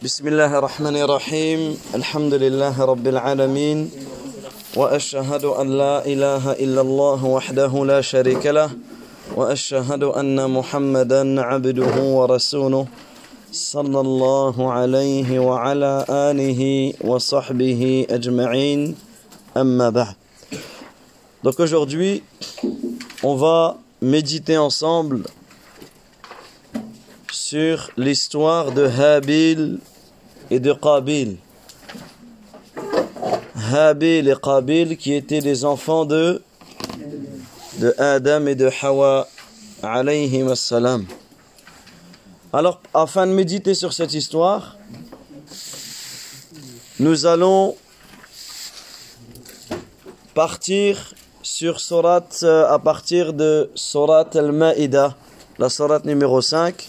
بسم الله الرحمن الرحيم. الحمد لله رب العالمين. وأشهد أن لا إله إلا الله وحده لا شريك له. وأشهد أن محمدا عبده ورسوله صلى الله عليه وعلى آله وصحبه أجمعين. أما بعد. Donc aujourd'hui, on va méditer ensemble sur l'histoire de Habil et de Qabil. Habil et Qabil qui étaient les enfants de, de Adam et de Hawa. Alors, afin de méditer sur cette histoire, nous allons partir sur Surat à partir de Surat Al-Ma'ida, la Surat numéro 5,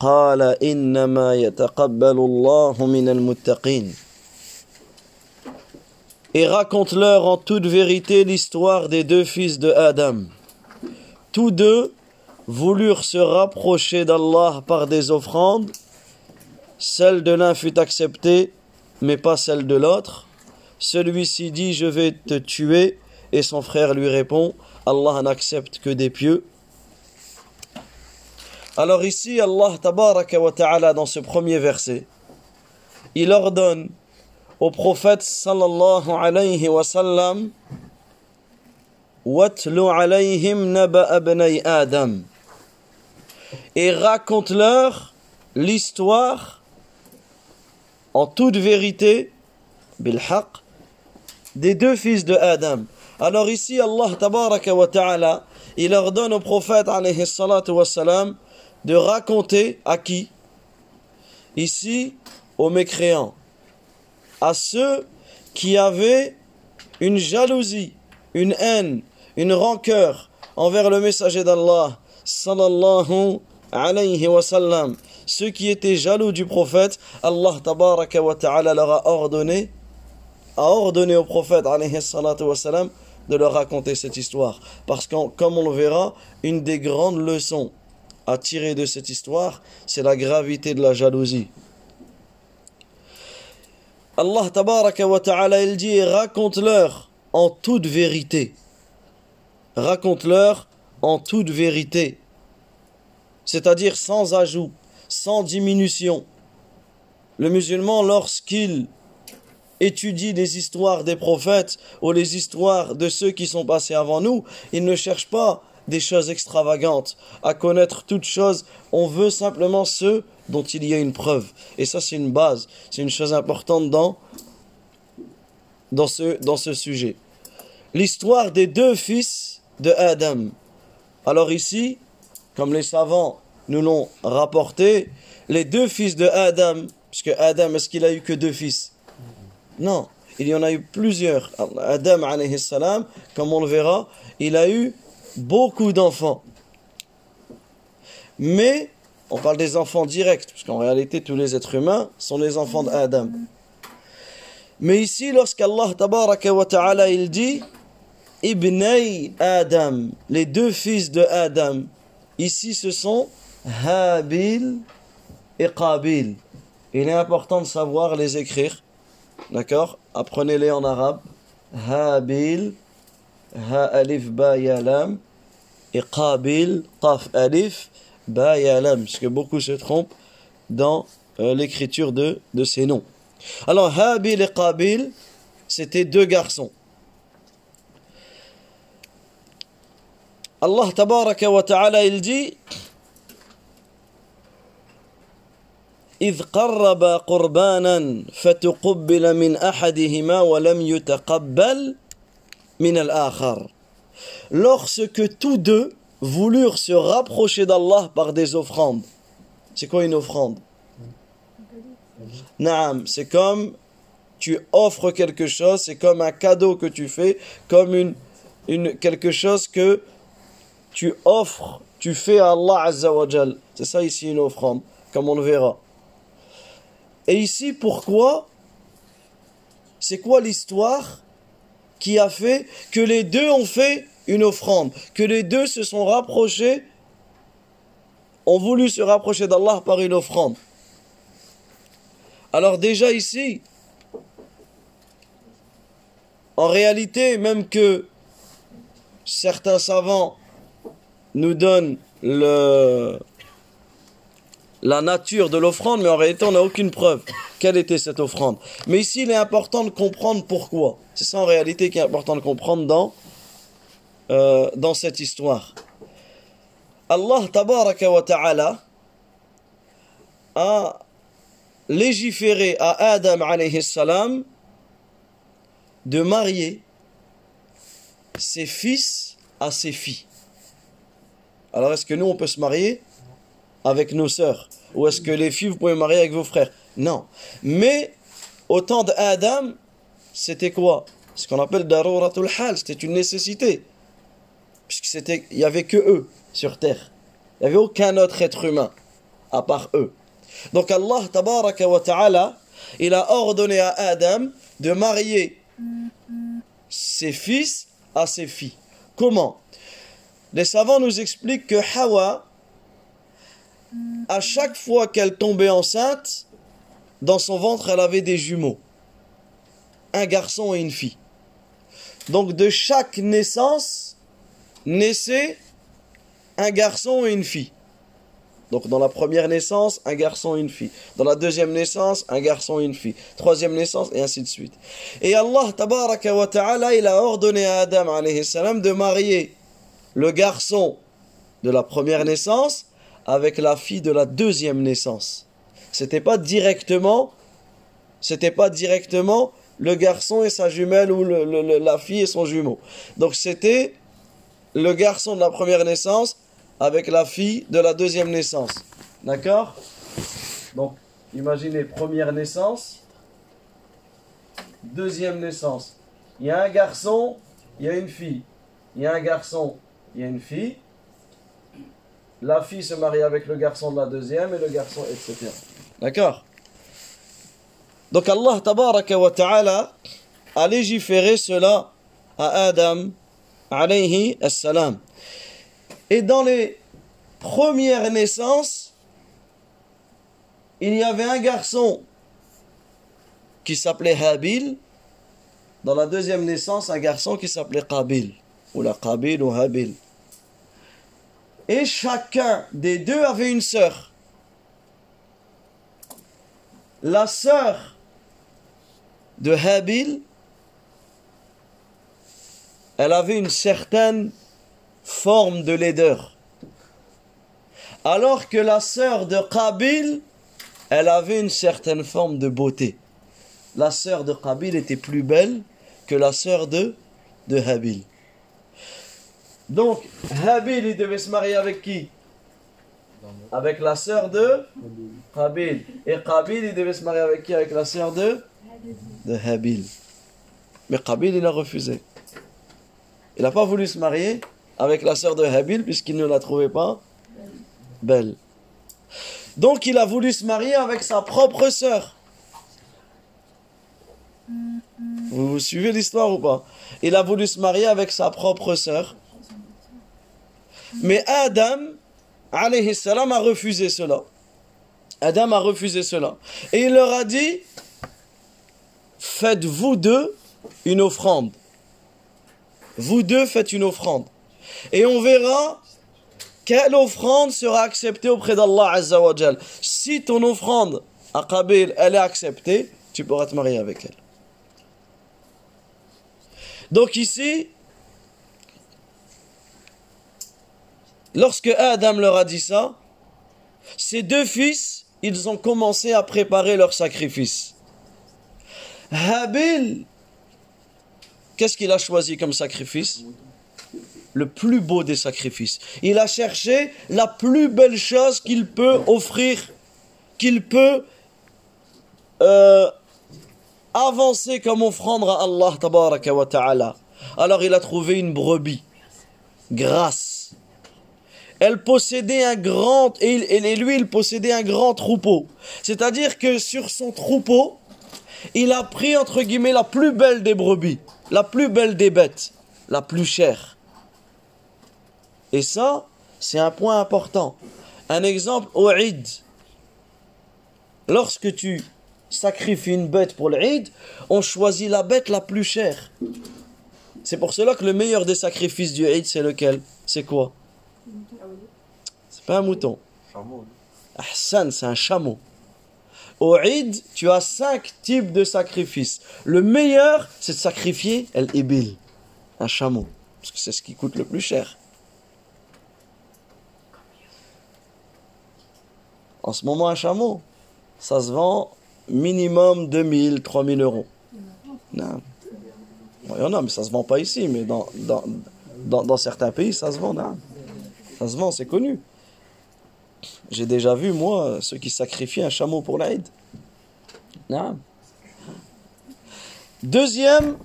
قال إنما يتقبل الله من المتقين Et raconte-leur en toute vérité l'histoire des deux fils de Adam. Tous deux voulurent se rapprocher d'Allah par des offrandes. Celle de l'un fut acceptée, mais pas celle de l'autre. Celui-ci dit Je vais te tuer, et son frère lui répond Allah n'accepte que des pieux. Alors ici, Allah tabaraka wa ta'ala, dans ce premier verset, il ordonne au prophète sallallahu alayhi wa sallam Watlu alayhim naba Adam et raconte-leur l'histoire en toute vérité bilhaq des deux fils de Adam. Alors ici, Allah tabaraka wa ta'ala, il ordonne au prophète alayhi salatu wa salam de raconter à qui? Ici, aux mécréants, à ceux qui avaient une jalousie, une haine, une rancœur envers le messager d'Allah, sallallahu alayhi wa sallam, ceux qui étaient jaloux du prophète, Allah tabaraka wa ta'ala leur a ordonné, a ordonné au prophète alayhi salatu wa salam, de leur raconter cette histoire. Parce que, comme on le verra, une des grandes leçons à tirer de cette histoire, c'est la gravité de la jalousie. Allah tabaraka wa ta'ala il dit raconte-leur en toute vérité. Raconte-leur en toute vérité. C'est-à-dire sans ajout, sans diminution. Le musulman, lorsqu'il étudie les histoires des prophètes ou les histoires de ceux qui sont passés avant nous, il ne cherche pas des choses extravagantes, à connaître toutes choses. On veut simplement ceux dont il y a une preuve. Et ça, c'est une base, c'est une chose importante dans, dans, ce, dans ce sujet. L'histoire des deux fils de Adam. Alors ici, comme les savants nous l'ont rapporté, les deux fils de Adam, puisque Adam, est-ce qu'il a eu que deux fils? Non, il y en a eu plusieurs. Adam, comme on le verra, il a eu beaucoup d'enfants. Mais, on parle des enfants directs, parce qu'en réalité, tous les êtres humains sont les enfants d'Adam. Mais ici, lorsqu'Allah tabaraka ta'ala, il dit Ibnay Adam, les deux fils de Adam, ici ce sont Habil et Qabil. Il est important de savoir les écrire. D'accord? Apprenez-les en arabe. Habil ها ألف با يا لام يقابل قاف ألف با يا لام. سكو بوكو سي ترومب دون ليكريتور دو دو سي نو الوغ هابيل قابيل سيتي دو غارسون الله تبارك وتعالى يلجي إذ قرب قربانا فتقبل من أحدهما ولم يتقبل min al-akhar. Lorsque tous deux voulurent se rapprocher d'Allah par des offrandes. C'est quoi une offrande? Naam, c'est comme tu offres quelque chose, c'est comme un cadeau que tu fais, comme une, quelque chose que tu offres, tu fais à Allah Azzawajal. C'est ça ici une offrande, comme on le verra. Et ici, pourquoi? C'est quoi l'histoire? Qui a fait que les deux ont fait une offrande, que les deux se sont rapprochés, ont voulu se rapprocher d'Allah par une offrande. Alors déjà ici, en réalité, même que certains savants nous donnent la nature de l'offrande, mais en réalité, on n'a aucune preuve. Quelle était cette offrande Mais ici, il est important de comprendre pourquoi. C'est ça en réalité qui est important de comprendre dans, euh, cette histoire. Allah tabaraka ta'ala a légiféré à Adam alayhi salam de marier ses fils à ses filles. Alors est-ce que nous on peut se marier avec nos sœurs? Ou est-ce que les filles vous pouvez marier avec vos frères? Non. Mais au temps d'Adam, c'était quoi? Ce qu'on appelle daruratul hal, c'était une nécessité. Puisque c'était, il n'y avait que eux sur terre. Il n'y avait aucun autre être humain à part eux. Donc Allah tabaraka wa ta'ala, il a ordonné à Adam de marier ses fils à ses filles. Comment? Les savants nous expliquent que Hawa, à chaque fois qu'elle tombait enceinte, dans son ventre, elle avait des jumeaux. Un garçon et une fille. Donc de chaque naissance, naissait un garçon et une fille. Donc dans la première naissance, un garçon et une fille. Dans la deuxième naissance, un garçon et une fille. Troisième naissance, et ainsi de suite. Et Allah, tabaraka wa ta'ala, il a ordonné à Adam, alayhi salam, de marier le garçon de la première naissance avec la fille de la deuxième naissance. C'était pas directement, c'était pas directement le garçon et sa jumelle ou la fille et son jumeau. Donc c'était le garçon de la première naissance avec la fille de la deuxième naissance. D'accord? Donc, imaginez première naissance, deuxième naissance. Il y a un garçon, il y a une fille. Il y a un garçon, il y a une fille. La fille se marie avec le garçon de la deuxième et le garçon, etc. D'accord Donc Allah tabaraka wa ta'ala a légiféré cela à Adam alayhi assalam. Et dans les premières naissances, il y avait un garçon qui s'appelait Habil. Dans la deuxième naissance, un garçon qui s'appelait Qabil. Ou la Qabil ou Habil. Et chacun des deux avait une sœur. La sœur de Habil, elle avait une certaine forme de laideur. Alors que la sœur de Qabil, elle avait une certaine forme de beauté. La sœur de Qabil était plus belle que la sœur de, de Habil. Donc, Habil, il devait se marier avec qui? Avec la sœur de Qabil. Et Qabil, il devait se marier avec qui? Avec la sœur de, de Habil. Mais Qabil, il a refusé. Il n'a pas voulu se marier avec la sœur de Habil puisqu'il ne la trouvait pas belle. Donc il a voulu se marier avec sa propre sœur. Vous, vous suivez l'histoire ou pas? Il a voulu se marier avec sa propre sœur. Mais Adam, alayhi salam, a refusé cela. Adam a refusé cela. Et il leur a dit, faites vous deux une offrande. Vous deux faites une offrande. Et on verra quelle offrande sera acceptée auprès d'Allah Azzawajal. Si ton offrande à Qabil, elle est acceptée, tu pourras te marier avec elle. Donc ici, lorsque Adam leur a dit ça, ses deux fils, ils ont commencé à préparer leur sacrifice. Habil, qu'est-ce qu'il a choisi comme sacrifice? Le plus beau des sacrifices. Il a cherché la plus belle chose qu'il peut offrir, qu'il peut euh, avancer comme offrande à Allah. Alors il a trouvé une brebis, grasse. Elle possédait un grand, et, lui il possédait un grand troupeau. C'est-à-dire que sur son troupeau, il a pris entre guillemets la plus belle des brebis, la plus belle des bêtes, la plus chère. Et ça, c'est un point important. Un exemple au Eid. Lorsque tu sacrifies une bête pour l'Eid, on choisit la bête la plus chère. C'est pour cela que le meilleur des sacrifices du Eid, c'est lequel? C'est quoi? C'est pas un mouton. Ahsan, c'est un chameau. Au Eid, tu as cinq types de sacrifices. Le meilleur, c'est de sacrifier el-ibil, un chameau. Parce que c'est ce qui coûte le plus cher. En ce moment, un chameau, ça se vend minimum 2000, 3000 euros. Non. Il y en a, mais ça se vend pas ici. Mais dans, dans, dans, dans certains pays, ça se vend. non. Ça se vend, c'est connu. J'ai déjà vu, moi, ceux qui sacrifient un chameau pour l'Aïd. Non. Deuxième,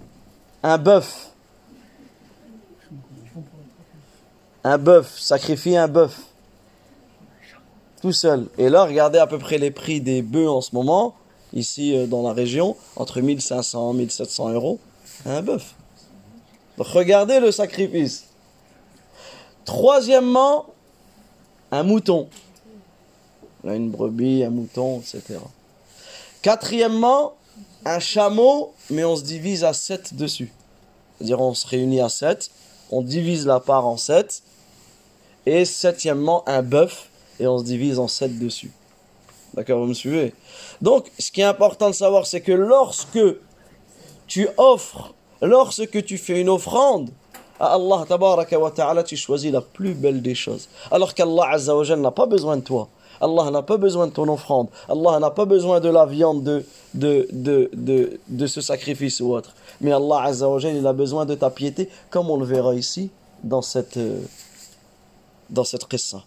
un bœuf. Un bœuf, sacrifier un bœuf. Tout seul. Et là, regardez à peu près les prix des bœufs en ce moment, ici euh, dans la région, entre 1500 et 1700 euros. Un bœuf. Regardez le sacrifice. Troisièmement, un mouton. Là, une brebis, un mouton, etc. Quatrièmement, un chameau, mais on se divise à 7 dessus. C'est-à-dire on se réunit à 7, on divise la part en 7. Et septièmement, un bœuf, et on se divise en 7 dessus. D'accord, vous me suivez? Donc, ce qui est important de savoir, c'est que lorsque tu offres, lorsque tu fais une offrande à Allah ta'ala, tu choisis la plus belle des choses. Alors qu'Allah n'a pas besoin de toi. Allah n'a pas besoin de ton offrande. Allah n'a pas besoin de la viande de, de, de, de, de ce sacrifice ou autre. Mais Allah il a besoin de ta piété, comme on le verra ici dans cette, euh, dans cette qissa.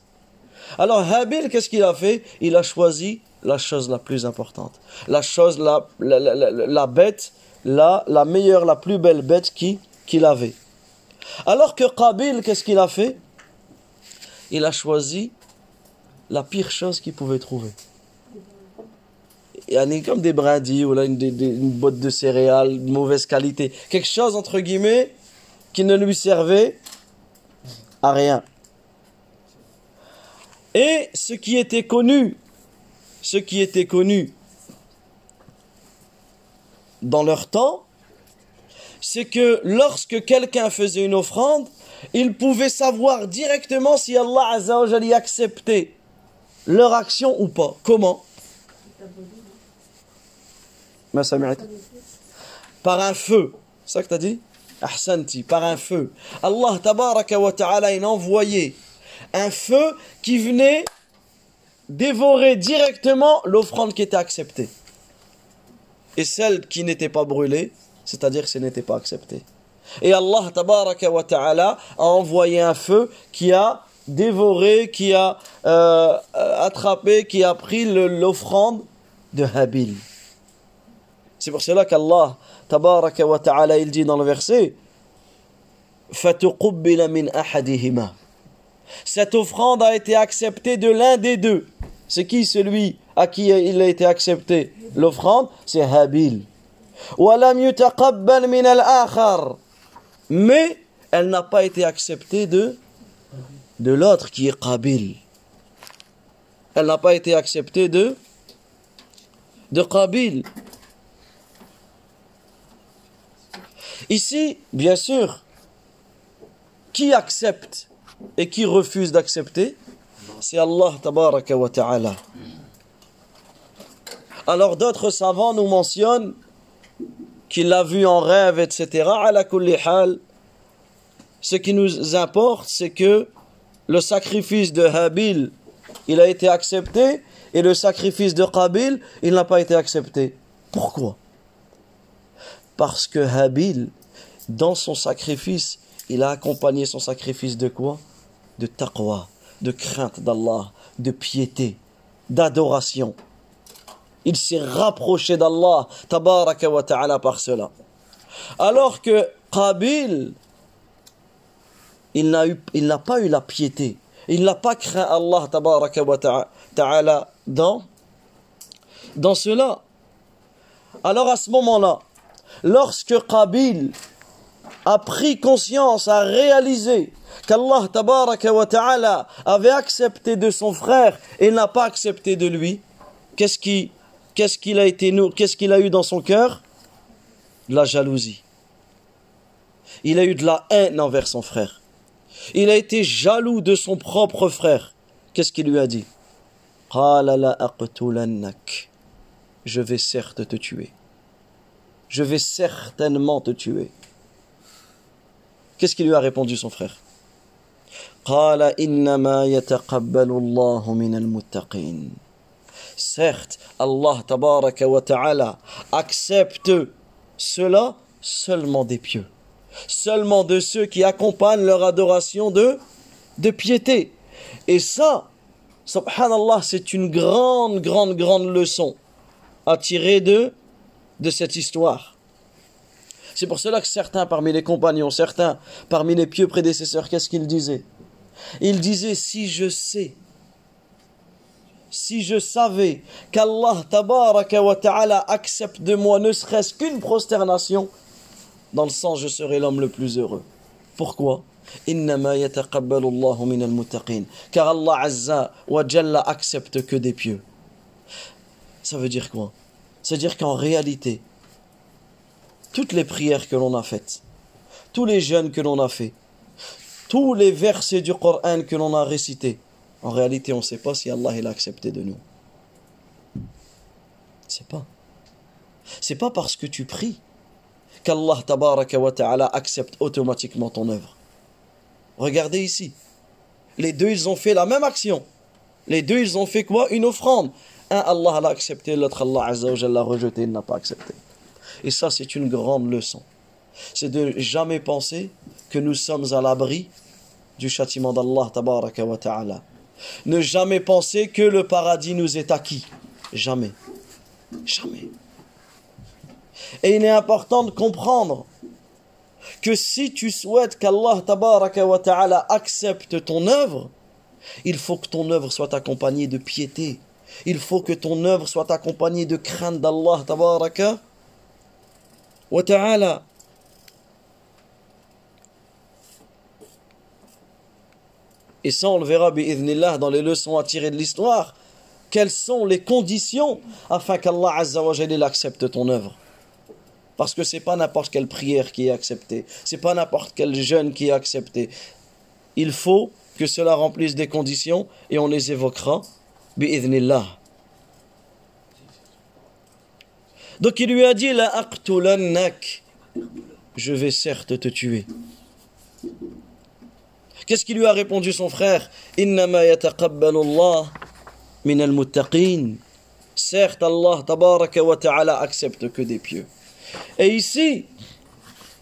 Alors Habil, qu'est-ce qu'il a fait? Il a choisi la chose la plus importante. La chose, la, la, la, la- bête, la, la meilleure, la plus belle bête qui- qu'il avait. Alors que Qabil, qu'est-ce qu'il a fait? Il a choisi la pire chose qu'il pouvait trouver. Il y en a comme des brindilles ou là, une, botte de céréales de mauvaise qualité. Quelque chose, entre guillemets, qui ne lui servait à rien. Et ce qui était connu, ce qui était connu dans leur temps, c'est que lorsque quelqu'un faisait une offrande, il pouvait savoir directement si Allah Azza y acceptait leur action ou pas. Comment? Par un feu. C'est ça que tu as dit? Ahsanti, par un feu. Allah tabaraka wa ta'ala, il envoyé un feu qui venait dévorer directement l'offrande qui était acceptée. Et celle qui n'était pas brûlée, c'est-à-dire que ce n'était pas accepté. Et Allah tabaraka wa ta'ala a envoyé un feu qui a dévoré, qui a euh, euh, attrapé, qui a pris le- l'offrande de Habil. C'est pour cela qu'Allah tabaraka wa ta'ala il dit dans le verset فَتُقُبِّلَ مِنْ أَحَدِهِمَا cette offrande a été acceptée de l'un des deux. C'est qui celui à qui il a été accepté L'offrande, c'est Habil. وَلَمْ يُتَقَبَّلْ مِنَ الْآخَرِ Mais elle n'a pas été acceptée de, de l'autre qui est Qabil. Elle n'a pas été acceptée de, de. Ici, bien sûr, qui accepte et qui refuse d'accepter C'est Allah tabaraka ta'ala. Alors d'autres savants nous mentionnent qu'il l'a vu en rêve, etc. Ce qui nous importe, c'est que le sacrifice de Habil, il a été accepté, et le sacrifice de Qabil, il n'a pas été accepté. Pourquoi? Parce que Habil, dans son sacrifice, il a accompagné son sacrifice de quoi? De taqwa, de crainte d'Allah, de piété, d'adoration. Il s'est rapproché d'Allah, tabaraka par cela. Alors que Qabil, il n'a pas eu la piété. Il n'a pas craint Allah, tabaraka wa ta'ala, dans, dans cela. Alors à ce moment-là, lorsque Qabil a pris conscience, a réalisé qu'Allah tabaraka wa ta'ala avait accepté de son frère et n'a pas accepté de lui, qu'est-ce qui qu'est-ce qu'il a été qu'est-ce qu'il a eu dans son cœur? De la jalousie. Il a eu de la haine envers son frère. Il a été jaloux de son propre frère. Qu'est-ce qu'il lui a dit? Je vais certes te tuer. Je vais certainement te tuer. Qu'est-ce qu'il lui a répondu son frère? Certes, Allah tabaraka wa accepte cela seulement des pieux. Seulement de ceux qui accompagnent leur adoration de, de piété. Et ça, subhanallah, c'est une grande, grande, grande leçon à tirer de, de cette histoire. C'est pour cela que certains parmi les compagnons, certains parmi les pieux prédécesseurs, qu'est-ce qu'ils disaient? Ils disaient, si je sais si je savais qu'Allah ta'ala accepte de moi ne serait-ce qu'une prosternation, dans le sens je serai l'homme le plus heureux. Pourquoi? Car Allah Azza wa Jalla accepte que des pieux. Ça veut dire quoi? C'est-à-dire qu'en réalité, toutes les prières que l'on a faites, tous les jeûnes que l'on a fait, tous les versets du Coran que l'on a récités, en réalité, on ne sait pas si Allah il a accepté de nous. C'est pas. C'est pas parce que tu pries qu'Allah wa ta'ala accepte automatiquement ton œuvre. Regardez ici. Les deux, ils ont fait la même action. Les deux, ils ont fait quoi? Une offrande. Un, Allah l'a accepté, l'autre, Allah azza l'a rejeté, il n'a pas accepté. Et ça, c'est une grande leçon. C'est de jamais penser que nous sommes à l'abri du châtiment d'Allah tabaraka wa ta'ala. Ne jamais penser que le paradis nous est acquis. Jamais. Jamais. Et il est important de comprendre que si tu souhaites qu'Allah ta'ala accepte ton œuvre, il faut que ton œuvre soit accompagnée de piété. Il faut que ton œuvre soit accompagnée de crainte d'Allah wa ta'ala. Et ça, on le verra, dans les leçons à tirer de l'histoire. Quelles sont les conditions afin qu'Allah Azza wa accepte ton œuvre? Parce que c'est pas n'importe quelle prière qui est acceptée. C'est pas n'importe quel jeûne qui est accepté. Il faut que cela remplisse des conditions et on les évoquera. Bi'idhnillah. Donc il lui a dit La Je vais certes te tuer. Qu'est-ce qu'il lui a répondu son frère? Min al Certes, Allah tabaraka wa ta'ala accepte que des pieux. Et ici,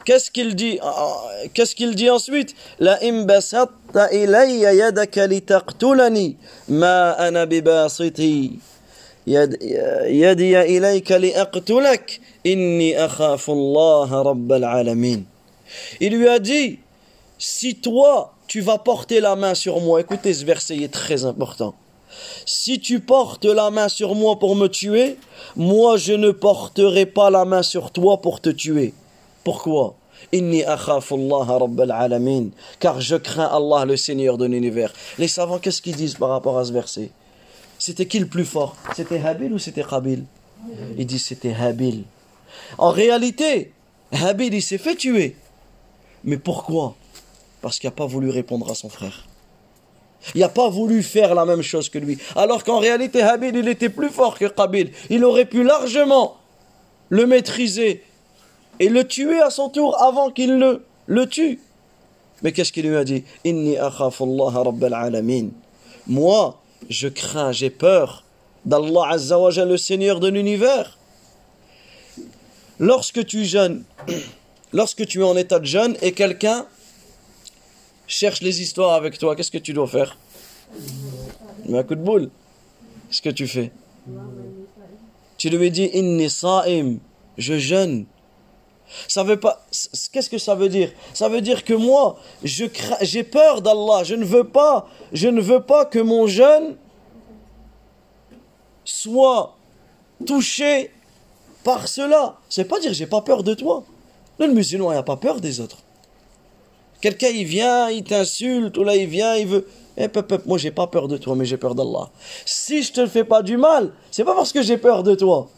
qu'est-ce qu'il dit Qu'est-ce qu'il dit ensuite? La alamin. Il lui a dit si toi tu vas porter la main sur moi. Écoutez, ce verset est très important. Si tu portes la main sur moi pour me tuer, moi je ne porterai pas la main sur toi pour te tuer. Pourquoi? Car je crains Allah le Seigneur de l'univers. Les savants, qu'est-ce qu'ils disent par rapport à ce verset? C'était qui le plus fort? C'était Habil ou c'était Qabil? Ils disent c'était Habil. En réalité, Habil il s'est fait tuer. Mais pourquoi? Parce qu'il n'a pas voulu répondre à son frère. Il n'a pas voulu faire la même chose que lui. Alors qu'en réalité, Habil, il était plus fort que Qabil. Il aurait pu largement le maîtriser et le tuer à son tour avant qu'il ne le tue. Mais qu'est-ce qu'il lui a dit? Inni alamin. Moi, je crains, j'ai peur d'Allah Azza le Seigneur de l'univers. Lorsque tu jeûnes, lorsque tu es en état de jeûne et quelqu'un cherche les histoires avec toi, qu'est-ce que tu dois faire? Mais un coup de boule. Qu'est-ce que tu fais? Tu lui dis Inni sa'im, je jeûne. Ça veut pas. Qu'est-ce que ça veut dire? Ça veut dire que moi, je j'ai peur d'Allah. Je ne veux pas. Je ne veux pas que mon jeûne soit touché par cela. C'est pas dire j'ai pas peur de toi. Le musulman n'a pas peur des autres. Quelqu'un il vient, il t'insulte, ou là il vient, il veut. Eh, pep, moi j'ai pas peur de toi, mais j'ai peur d'Allah. Si je te fais pas du mal, c'est pas parce que j'ai peur de toi.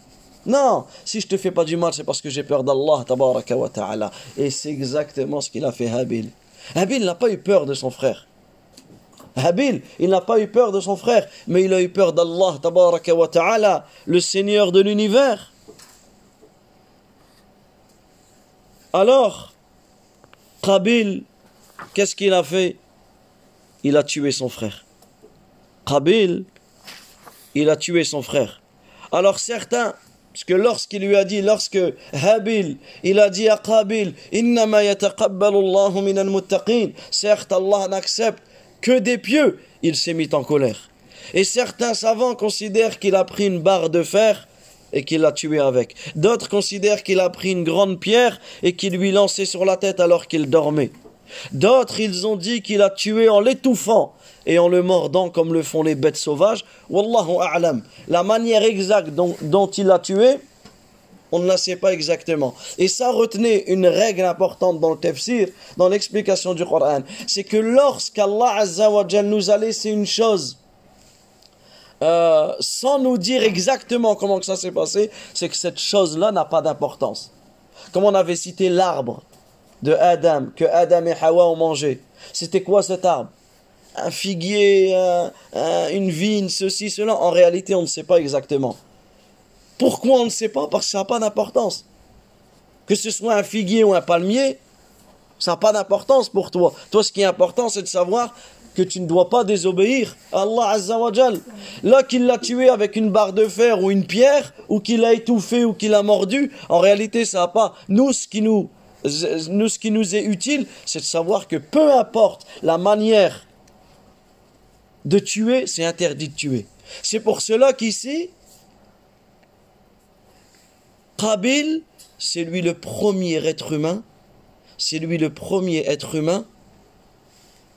Non, si je te fais pas du mal, c'est parce que j'ai peur d'Allah, tabaraka wa ta'ala. Et c'est exactement ce qu'il a fait Habil. Habil n'a pas eu peur de son frère. Habil, il n'a pas eu peur de son frère, mais il a eu peur d'Allah, tabaraka wa ta'ala, le Seigneur de l'univers. Alors, Qabil, qu'est-ce qu'il a fait? Il a tué son frère. Qabil, il a tué son frère. Alors certains parce que lorsqu'il lui a dit, lorsque Habil, il a dit à Qabil, certes Allah n'accepte que des pieux, il s'est mis en colère. Et certains savants considèrent qu'il a pris une barre de fer et qu'il l'a tué avec. D'autres considèrent qu'il a pris une grande pierre et qu'il lui lançait sur la tête alors qu'il dormait. D'autres, ils ont dit qu'il a tué en l'étouffant et en le mordant comme le font les bêtes sauvages. Wallahu a'lam. La manière exacte dont, il a tué, on ne la sait pas exactement. Et ça retenait une règle importante dans le tafsir, dans l'explication du Coran. C'est que lorsqu'Allah Azza wa nous a laissé une chose, euh, sans nous dire exactement comment que ça s'est passé, c'est que cette chose-là n'a pas d'importance. Comme on avait cité l'arbre de Adam, que Adam et Hawa ont mangé. C'était quoi cet arbre? Un figuier, une vigne, ceci, cela. En réalité, on ne sait pas exactement. Pourquoi on ne sait pas? Parce que ça n'a pas d'importance. Que ce soit un figuier ou un palmier, ça n'a pas d'importance pour toi. Toi, ce qui est important, c'est de savoir que tu ne dois pas désobéir à Allah Azzawajal. Là, qu'il l'a tué avec une barre de fer ou une pierre, ou qu'il l'a étouffé ou qu'il l'a mordu, en réalité, ça n'a pas. Nous, ce qui nous, ce qui nous est utile, c'est de savoir que peu importe la manière de tuer, c'est interdit de tuer. C'est pour cela qu'ici, Qabil, c'est lui le premier être humain, c'est lui le premier être humain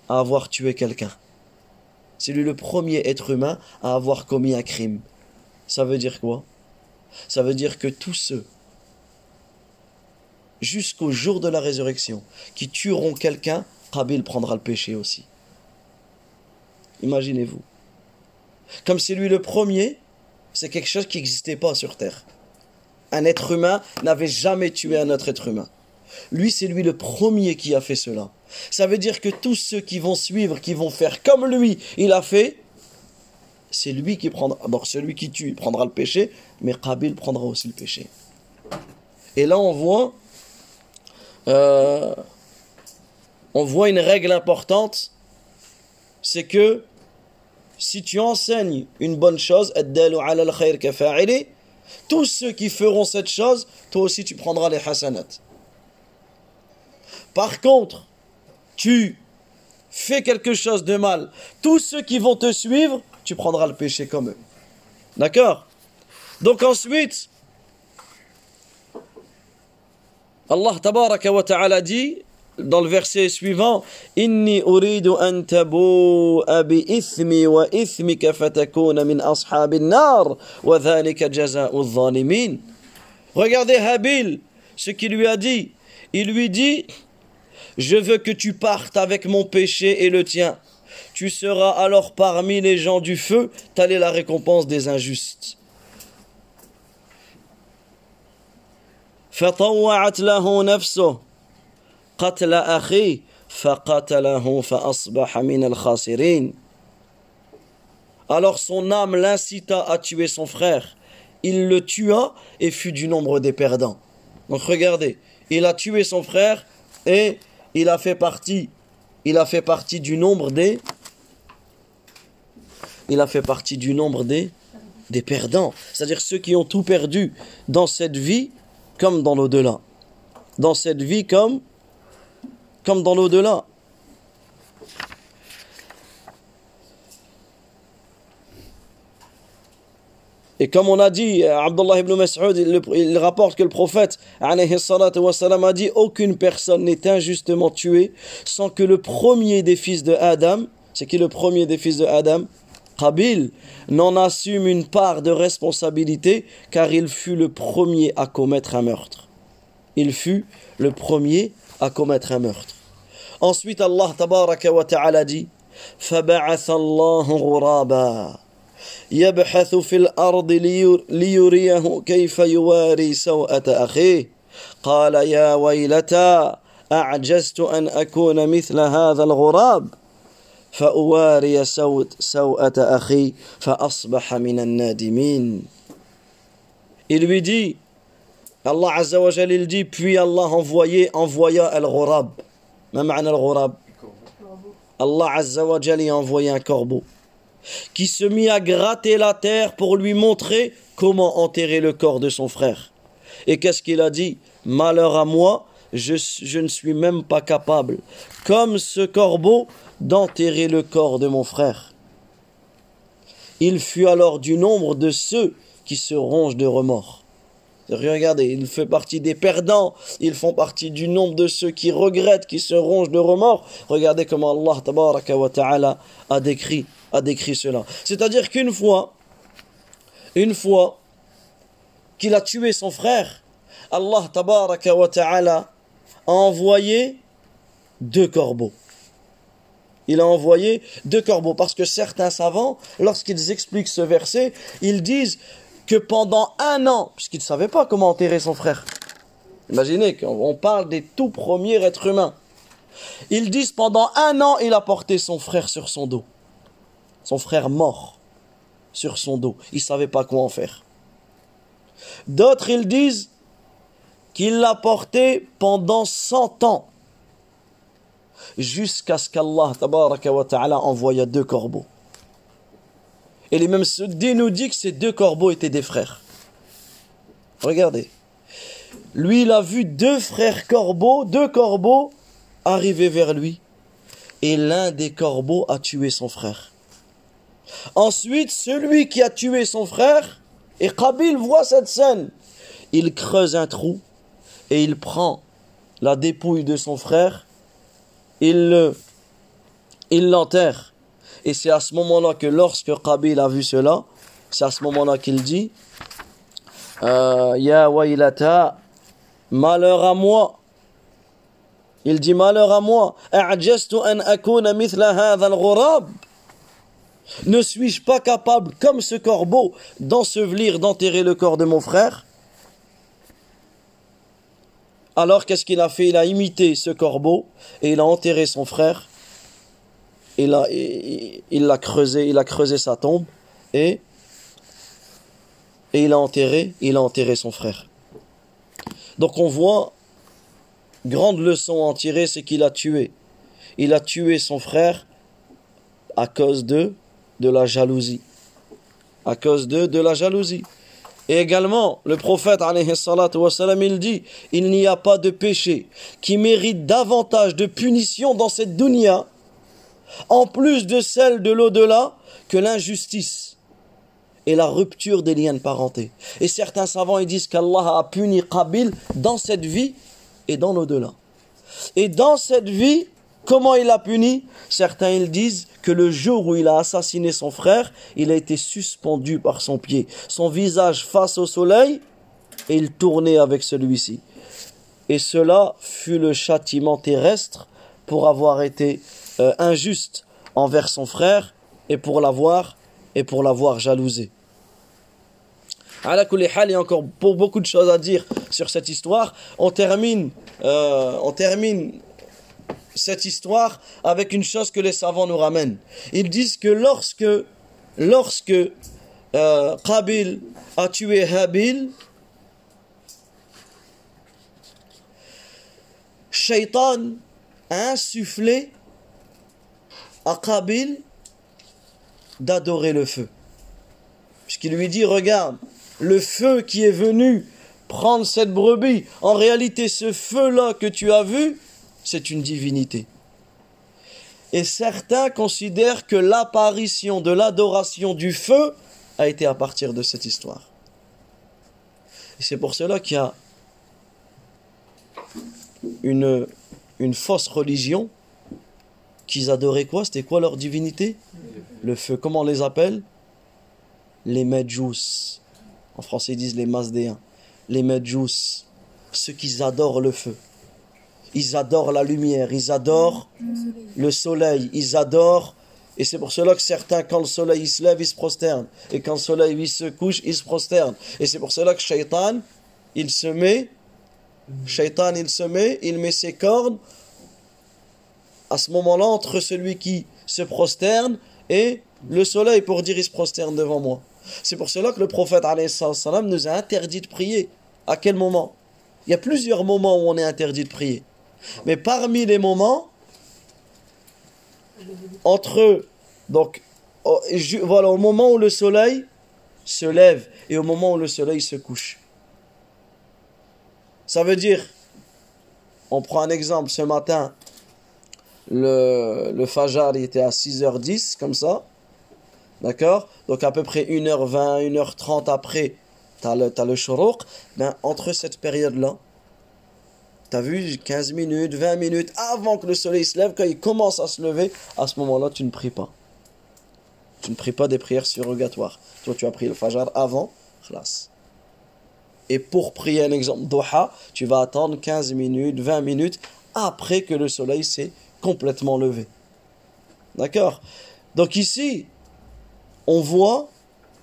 à avoir tué quelqu'un. C'est lui le premier être humain à avoir commis un crime. Ça veut dire quoi? Ça veut dire que tous ceux, jusqu'au jour de la résurrection, qui tueront quelqu'un, Qabil prendra le péché aussi. Imaginez-vous. Comme c'est lui le premier, c'est quelque chose qui n'existait pas sur Terre. Un être humain n'avait jamais tué un autre être humain. Lui, c'est lui le premier qui a fait cela. Ça veut dire que tous ceux qui vont suivre, qui vont faire comme lui, il a fait, c'est lui qui prendra. D'abord, celui qui tue, prendra le péché, mais Qabil prendra aussi le péché. Et là, on voit, euh, on voit une règle importante, c'est que si tu enseignes une bonne chose, tous ceux qui feront cette chose, toi aussi tu prendras les hasanat. Par contre, tu fais quelque chose de mal, tous ceux qui vont te suivre, tu prendras le péché comme eux. D'accord? Donc ensuite, Allah tabaraka wa ta'ala dit dans le verset suivant inni uridu an bi ithmi wa ithmika fatakuna min ashabin nar wa dhalika adh-dhalimin regardez Habil ce qu'il lui a dit. Il lui dit je veux que tu partes avec mon péché et le tien. Tu seras alors parmi les gens du feu. Telle est la récompense des injustes فطوعت له نفسه قتل أخيه فقتله فأصبح من الخاسرين Alors son âme l'incita à tuer son frère. Il le tua et fut du nombre des perdants. Donc regardez, il a tué son frère et il a fait partie, il a fait partie du nombre des, il a fait partie du nombre des, des perdants. C'est-à-dire ceux qui ont tout perdu dans cette vie comme dans l'au-delà. Dans cette vie comme comme dans l'au-delà. Et comme on a dit, Abdullah ibn Mas'ud, il, rapporte que le prophète wassalam, a dit Aucune personne n'est injustement tuée sans que le premier des fils de Adam, c'est qui le premier des fils de Adam? Qabil, n'en assume une part de responsabilité car il fut le premier à commettre un meurtre. Il fut le premier à commettre un meurtre. Ensuite, Allah tabaraka wa ta'ala dit فبعث الله غرابا يبحث في الأرض ليريه كيف يواري سوءة أخيه قال يا ويلتى أعجزت أن أكون مثل هذا الغراب فأواري سوءة أخي فأصبح من النادمين Il lui dit, Allah Azza wa Jal, il dit, puis Allah envoyé, envoya Al-Ghurab. Ma ma'na Al-Ghurab Allah Azza wa Jal y a envoyé un corbeau qui se mit à gratter la terre pour lui montrer comment enterrer le corps de son frère. Et qu'est-ce qu'il a dit Malheur à moi, je, je, ne suis même pas capable, comme ce corbeau, d'enterrer le corps de mon frère. Il fut alors du nombre de ceux qui se rongent de remords. Regardez, il fait partie des perdants, ils font partie du nombre de ceux qui regrettent, qui se rongent de remords. Regardez comment Allah ta'ala a décrit, a décrit cela. C'est-à-dire qu'une fois, une fois qu'il a tué son frère, Allah a envoyé deux corbeaux. Il a envoyé deux corbeaux parce que certains savants, lorsqu'ils expliquent ce verset, ils disent que pendant un an, puisqu'il ne savait pas comment enterrer son frère, imaginez qu'on parle des tout premiers êtres humains, ils disent pendant un an, il a porté son frère sur son dos. Son frère mort sur son dos. Il ne savait pas quoi en faire. D'autres, ils disent qu'il l'a porté pendant 100 ans. Jusqu'à ce qu'Allah envoya deux corbeaux. Et les mêmes Soudi nous dit que ces deux corbeaux étaient des frères. Regardez. Lui, il a vu deux frères corbeaux, deux corbeaux arriver vers lui. Et l'un des corbeaux a tué son frère. Ensuite, celui qui a tué son frère, et Kabil voit cette scène, il creuse un trou et il prend la dépouille de son frère, il le, il l'enterre et c'est à ce moment-là que lorsque Qabil a vu cela, c'est à ce moment-là qu'il dit euh, Ya waylata, malheur à moi. Il dit malheur à moi. Ne suis-je pas capable, comme ce corbeau, d'ensevelir, d'enterrer le corps de mon frère? Alors qu'est-ce qu'il a fait? Il a imité ce corbeau et il a enterré son frère il a, creusé, il a creusé sa tombe et, et il a enterré, il a enterré son frère. Donc on voit, grande leçon à en tirer, c'est qu'il a tué. Il a tué son frère à cause de, de la jalousie. À cause de, de la jalousie. Et également, le prophète, il dit, il n'y a pas de péché qui mérite davantage de punition dans cette dunya en plus de celle de l'au-delà, que l'injustice et la rupture des liens de parenté. Et certains savants ils disent qu'Allah a puni Qabil dans cette vie et dans l'au-delà. Et dans cette vie, comment il a puni? Certains disent que le jour où il a assassiné son frère, il a été suspendu par son pied, son visage face au soleil, et il tournait avec celui-ci. Et cela fut le châtiment terrestre pour avoir été euh, injuste envers son frère et pour l'avoir et pour l'avoir jalousé. il y a encore beaucoup de choses à dire sur cette histoire. On termine, euh, on termine cette histoire avec une chose que les savants nous ramènent. Ils disent que lorsque, lorsque euh, a tué Habil, Shaitan a insufflé à Qabil d'adorer le feu. Puisqu'il lui dit, regarde, le feu qui est venu prendre cette brebis, en réalité ce feu-là que tu as vu, c'est une divinité. Et certains considèrent que l'apparition de l'adoration du feu a été à partir de cette histoire. Et c'est pour cela qu'il y a une, une fausse religion qu'ils adoraient quoi? C'était quoi leur divinité? Le feu. Comment on les appelle? Les Medjous. En français, ils disent les Mazdéens. Les Medjous. Ceux qui adorent le feu. Ils adorent la lumière, ils adorent le soleil, ils adorent. Et c'est pour cela que certains, quand le soleil se lève, ils se prosternent. Et quand le soleil il se couche, ils se prosternent. Et c'est pour cela que Shaitan, il se met, Shaitan, il se met, il met ses cornes à ce moment-là entre celui qui se prosterne et le soleil pour dire il se prosterne devant moi. C'est pour cela que le prophète nous a interdit de prier. À quel moment? Il y a plusieurs moments où on est interdit de prier. Mais parmi les moments, entre donc voilà au moment où le soleil se lève et au moment où le soleil se couche. Ça veut dire, on prend un exemple, ce matin, le, le Fajr était à 6h10, comme ça. D'accord? Donc à peu près 1h20, 1h30 après, tu as le, as Ben, entre cette période-là, tu as vu 15 minutes, 20 minutes avant que le soleil se lève, quand il commence à se lever, à ce moment-là, tu ne pries pas. Tu ne pries pas des prières surrogatoires. Toi, tu as pris le Fajr avant, classe. Et pour prier un exemple Doha, tu vas attendre 15 minutes, 20 minutes après que le soleil s'est complètement levé. D'accord? Donc ici, on voit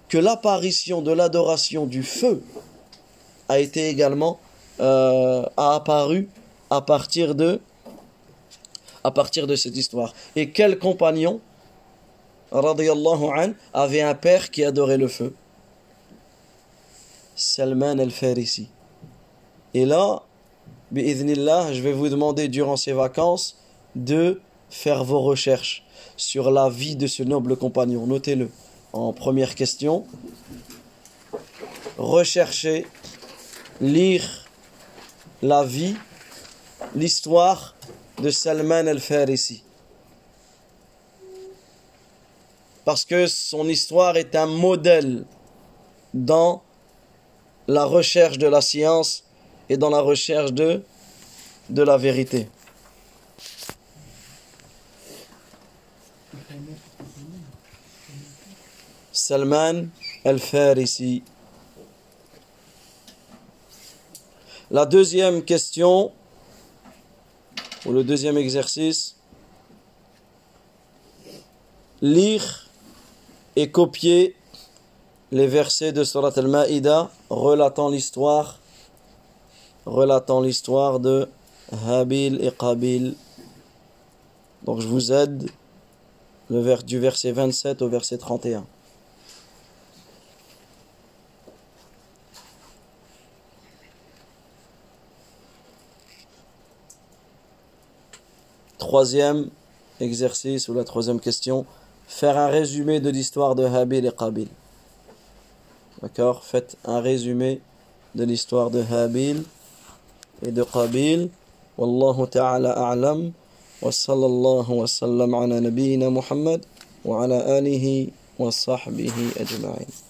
que l'apparition de l'adoration du feu a été également euh, a apparu à partir de à partir de cette histoire. Et quel compagnon an, avait un père qui adorait le feu? Salman al-Farisi. Et là, je vais vous demander durant ces vacances de faire vos recherches sur la vie de ce noble compagnon. Notez-le en première question. Recherchez, lire la vie, l'histoire de Salman al-Farisi. Parce que son histoire est un modèle dans la recherche de la science et dans la recherche de, de la vérité. Salman al-Farisi. La deuxième question, ou le deuxième exercice, lire et copier les versets de Surat al-Ma'ida relatant l'histoire relatant l'histoire de Habil et Qabil. Donc je vous aide le vers, du verset 27 au verset 31. Troisième exercice ou la troisième question, faire un résumé de l'histoire de Habil et Qabil. D'accord? Faites un résumé de l'histoire de Habil et de Qabil. Wallahu ta'ala a'lam. Wa sallallahu wa sallam ala nabiyyina Muhammad wa ala alihi wa sahbihi ajma'in.